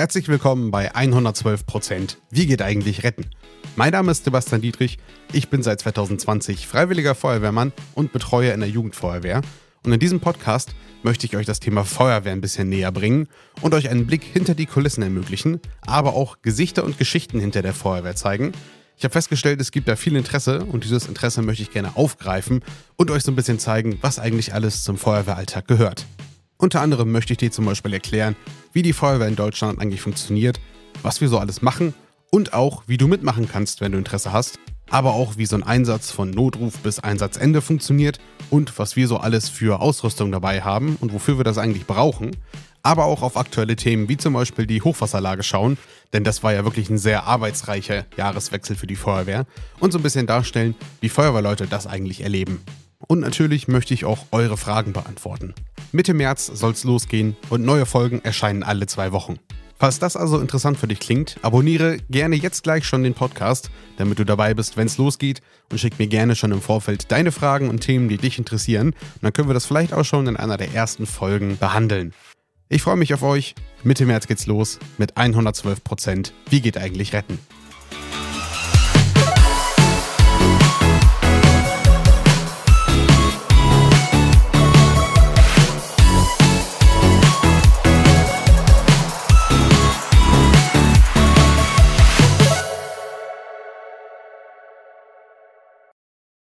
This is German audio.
Herzlich willkommen bei 112 Prozent. Wie geht eigentlich retten? Mein Name ist Sebastian Dietrich. Ich bin seit 2020 freiwilliger Feuerwehrmann und Betreuer in der Jugendfeuerwehr. Und in diesem Podcast möchte ich euch das Thema Feuerwehr ein bisschen näher bringen und euch einen Blick hinter die Kulissen ermöglichen, aber auch Gesichter und Geschichten hinter der Feuerwehr zeigen. Ich habe festgestellt, es gibt da viel Interesse und dieses Interesse möchte ich gerne aufgreifen und euch so ein bisschen zeigen, was eigentlich alles zum Feuerwehralltag gehört. Unter anderem möchte ich dir zum Beispiel erklären, wie die Feuerwehr in Deutschland eigentlich funktioniert, was wir so alles machen und auch, wie du mitmachen kannst, wenn du Interesse hast, aber auch, wie so ein Einsatz von Notruf bis Einsatzende funktioniert und was wir so alles für Ausrüstung dabei haben und wofür wir das eigentlich brauchen, aber auch auf aktuelle Themen wie zum Beispiel die Hochwasserlage schauen, denn das war ja wirklich ein sehr arbeitsreicher Jahreswechsel für die Feuerwehr und so ein bisschen darstellen, wie Feuerwehrleute das eigentlich erleben. Und natürlich möchte ich auch eure Fragen beantworten. Mitte März soll's losgehen und neue Folgen erscheinen alle zwei Wochen. Falls das also interessant für dich klingt, abonniere gerne jetzt gleich schon den Podcast, damit du dabei bist, wenn's losgeht und schick mir gerne schon im Vorfeld deine Fragen und Themen, die dich interessieren. Und dann können wir das vielleicht auch schon in einer der ersten Folgen behandeln. Ich freue mich auf euch. Mitte März geht's los mit 112 Prozent. Wie geht eigentlich retten?